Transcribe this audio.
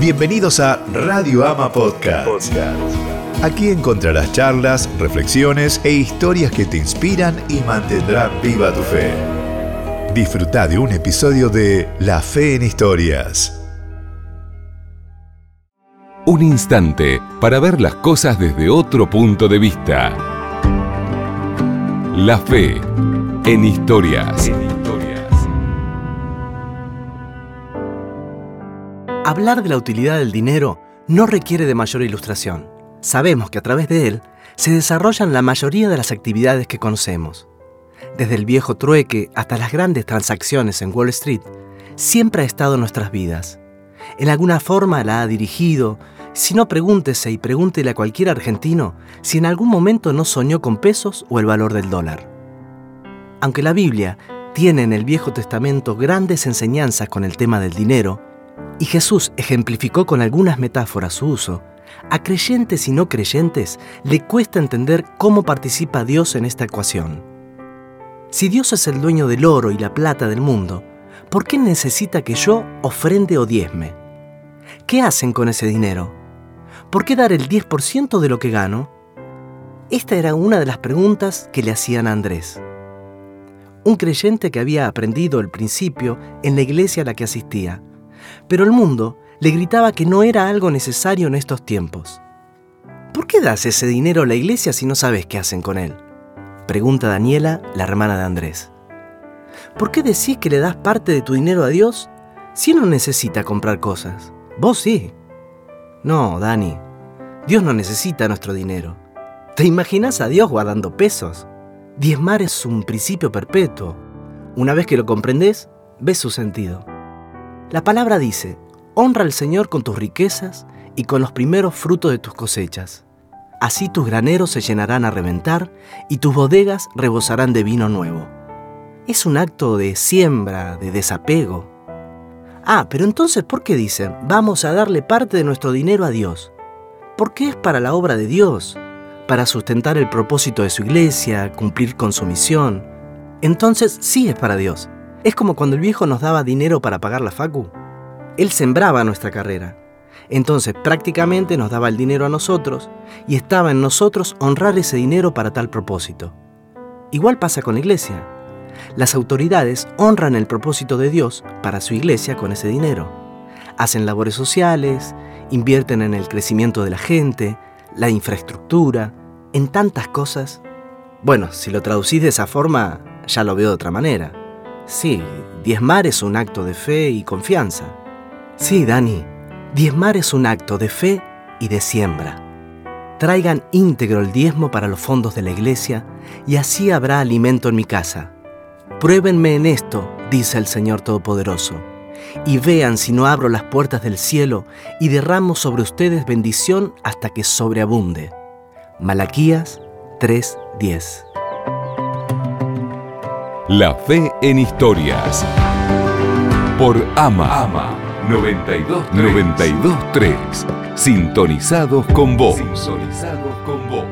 Bienvenidos a Radio Ama Podcast. Aquí encontrarás charlas, reflexiones e historias que te inspiran y mantendrán viva tu fe. Disfruta de un episodio de La Fe en Historias. Un instante para ver las cosas desde otro punto de vista. La Fe en Historias. Hablar de la utilidad del dinero no requiere de mayor ilustración. Sabemos que a través de él se desarrollan la mayoría de las actividades que conocemos. Desde el viejo trueque hasta las grandes transacciones en Wall Street, siempre ha estado en nuestras vidas. En alguna forma la ha dirigido. Si no, pregúntese y pregúntele a cualquier argentino si en algún momento no soñó con pesos o el valor del dólar. Aunque la Biblia tiene en el Viejo Testamento grandes enseñanzas con el tema del dinero, y Jesús ejemplificó con algunas metáforas su uso, a creyentes y no creyentes le cuesta entender cómo participa Dios en esta ecuación. Si Dios es el dueño del oro y la plata del mundo, ¿por qué necesita que yo ofrende o diezme? ¿Qué hacen con ese dinero? ¿Por qué dar el 10% de lo que gano? Esta era una de las preguntas que le hacían a Andrés. Un creyente que había aprendido el principio en la iglesia a la que asistía pero el mundo le gritaba que no era algo necesario en estos tiempos. ¿Por qué das ese dinero a la iglesia si no sabes qué hacen con él? Pregunta Daniela, la hermana de Andrés. ¿Por qué decís que le das parte de tu dinero a Dios si no necesita comprar cosas? Vos sí. No, Dani. Dios no necesita nuestro dinero. ¿Te imaginas a Dios guardando pesos? Diezmar es un principio perpetuo. Una vez que lo comprendes, ves su sentido. La palabra dice, honra al Señor con tus riquezas y con los primeros frutos de tus cosechas. Así tus graneros se llenarán a reventar y tus bodegas rebosarán de vino nuevo. Es un acto de siembra, de desapego. Ah, pero entonces, ¿por qué dicen, vamos a darle parte de nuestro dinero a Dios? Porque es para la obra de Dios, para sustentar el propósito de su iglesia, cumplir con su misión. Entonces sí es para Dios. Es como cuando el viejo nos daba dinero para pagar la facu. Él sembraba nuestra carrera. Entonces prácticamente nos daba el dinero a nosotros y estaba en nosotros honrar ese dinero para tal propósito. Igual pasa con la iglesia. Las autoridades honran el propósito de Dios para su iglesia con ese dinero. Hacen labores sociales, invierten en el crecimiento de la gente, la infraestructura, en tantas cosas. Bueno, si lo traducís de esa forma, ya lo veo de otra manera. Sí, diezmar es un acto de fe y confianza. Sí, Dani, diezmar es un acto de fe y de siembra. Traigan íntegro el diezmo para los fondos de la iglesia y así habrá alimento en mi casa. Pruébenme en esto, dice el Señor Todopoderoso, y vean si no abro las puertas del cielo y derramo sobre ustedes bendición hasta que sobreabunde. Malaquías 3:10 la fe en historias. Por Ama. Ama 92.3. Sintonizados con vos. Sintonizados con vos.